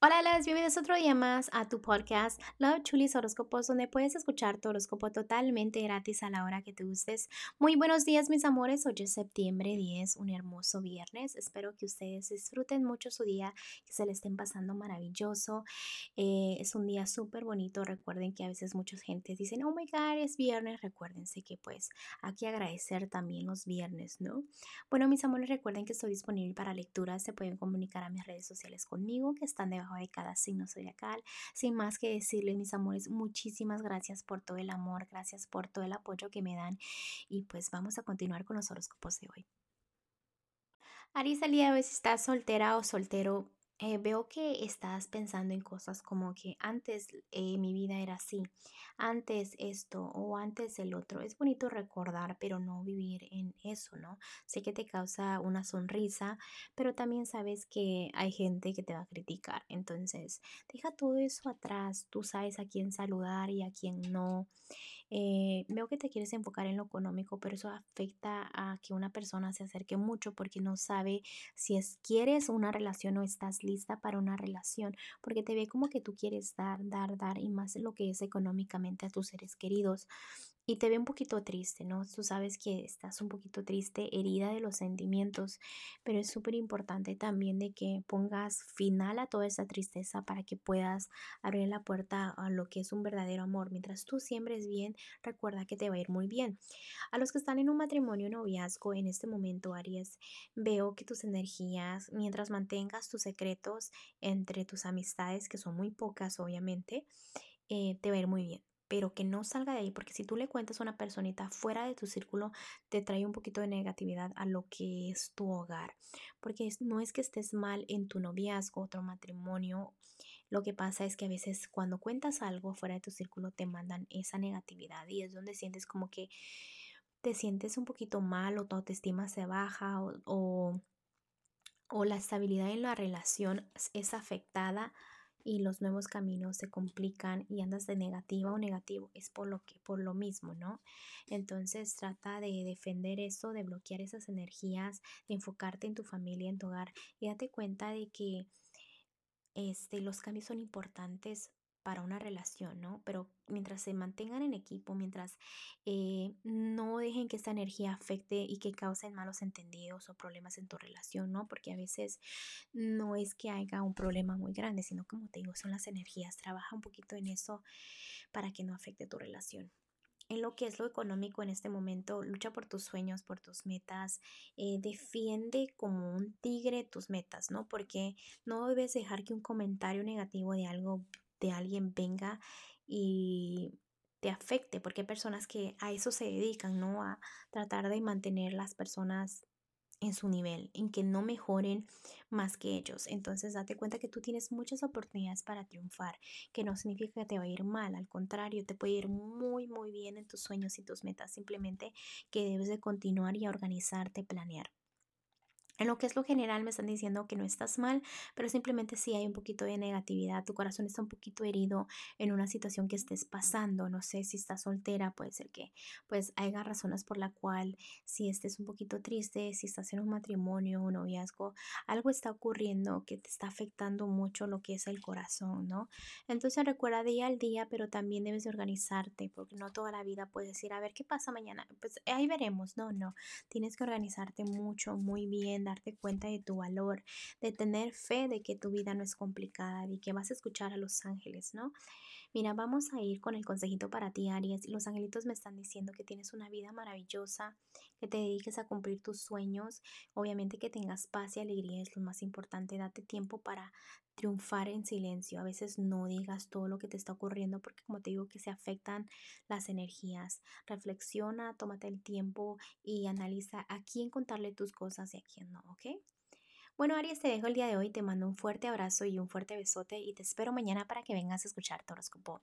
Hola, las bienvenidos otro día más a tu podcast Love Chulis Horóscopos, donde puedes escuchar tu horóscopo totalmente gratis a la hora que te gustes. Muy buenos días, mis amores. Hoy es septiembre 10, un hermoso viernes. Espero que ustedes disfruten mucho su día, que se le estén pasando maravilloso. Eh, es un día súper bonito. Recuerden que a veces muchas gentes dicen, oh my god, es viernes. Recuérdense que, pues, hay que agradecer también los viernes, ¿no? Bueno, mis amores, recuerden que estoy disponible para lecturas. Se pueden comunicar a mis redes sociales conmigo, que están debajo de cada signo zodiacal. Sin más que decirles, mis amores, muchísimas gracias por todo el amor, gracias por todo el apoyo que me dan y pues vamos a continuar con los horóscopos de hoy. Aries, el día si estás soltera o soltero, eh, veo que estás pensando en cosas como que antes eh, mi vida era así, antes esto o antes el otro. Es bonito recordar, pero no vivir en eso, ¿no? Sé que te causa una sonrisa, pero también sabes que hay gente que te va a criticar. Entonces, deja todo eso atrás. Tú sabes a quién saludar y a quién no. Eh, veo que te quieres enfocar en lo económico, pero eso afecta a que una persona se acerque mucho porque no sabe si es quieres una relación o estás lista para una relación, porque te ve como que tú quieres dar, dar, dar y más lo que es económicamente a tus seres queridos y te ve un poquito triste, ¿no? Tú sabes que estás un poquito triste, herida de los sentimientos, pero es súper importante también de que pongas final a toda esa tristeza para que puedas abrir la puerta a lo que es un verdadero amor. Mientras tú siembres bien, recuerda que te va a ir muy bien. A los que están en un matrimonio noviazgo en este momento, Aries, veo que tus energías, mientras mantengas tus secretos entre tus amistades, que son muy pocas obviamente, eh, te va a ir muy bien pero que no salga de ahí, porque si tú le cuentas a una personita fuera de tu círculo, te trae un poquito de negatividad a lo que es tu hogar, porque no es que estés mal en tu noviazgo, otro matrimonio, lo que pasa es que a veces cuando cuentas algo fuera de tu círculo te mandan esa negatividad y es donde sientes como que te sientes un poquito mal o tu autoestima se baja o, o, o la estabilidad en la relación es afectada y los nuevos caminos se complican y andas de negativa o negativo, es por lo que por lo mismo, ¿no? Entonces trata de defender eso, de bloquear esas energías, de enfocarte en tu familia, en tu hogar y date cuenta de que este los cambios son importantes para una relación, ¿no? Pero mientras se mantengan en equipo, mientras eh, no dejen que esta energía afecte y que causen malos entendidos o problemas en tu relación, ¿no? Porque a veces no es que haya un problema muy grande, sino como te digo, son las energías. Trabaja un poquito en eso para que no afecte tu relación en lo que es lo económico en este momento, lucha por tus sueños, por tus metas, eh, defiende como un tigre tus metas, ¿no? Porque no debes dejar que un comentario negativo de algo de alguien venga y te afecte, porque hay personas que a eso se dedican, ¿no? A tratar de mantener las personas en su nivel, en que no mejoren más que ellos. Entonces date cuenta que tú tienes muchas oportunidades para triunfar, que no significa que te va a ir mal, al contrario, te puede ir muy, muy bien en tus sueños y tus metas, simplemente que debes de continuar y organizarte, planear. En lo que es lo general me están diciendo que no estás mal, pero simplemente si hay un poquito de negatividad, tu corazón está un poquito herido en una situación que estés pasando, no sé si estás soltera, puede ser que pues haya razones por la cual si estés un poquito triste, si estás en un matrimonio, un noviazgo, algo está ocurriendo que te está afectando mucho lo que es el corazón, ¿no? Entonces recuerda día al día, pero también debes de organizarte, porque no toda la vida puedes decir, a ver qué pasa mañana, pues ahí veremos, no, no, tienes que organizarte mucho, muy bien darte cuenta de tu valor, de tener fe de que tu vida no es complicada y que vas a escuchar a los ángeles, ¿no? Mira, vamos a ir con el consejito para ti, Aries. Los angelitos me están diciendo que tienes una vida maravillosa, que te dediques a cumplir tus sueños. Obviamente que tengas paz y alegría es lo más importante. Date tiempo para triunfar en silencio. A veces no digas todo lo que te está ocurriendo porque como te digo que se afectan las energías. Reflexiona, tómate el tiempo y analiza a quién contarle tus cosas y a quién no, ¿ok? Bueno, Aries, te dejo el día de hoy, te mando un fuerte abrazo y un fuerte besote y te espero mañana para que vengas a escuchar tu.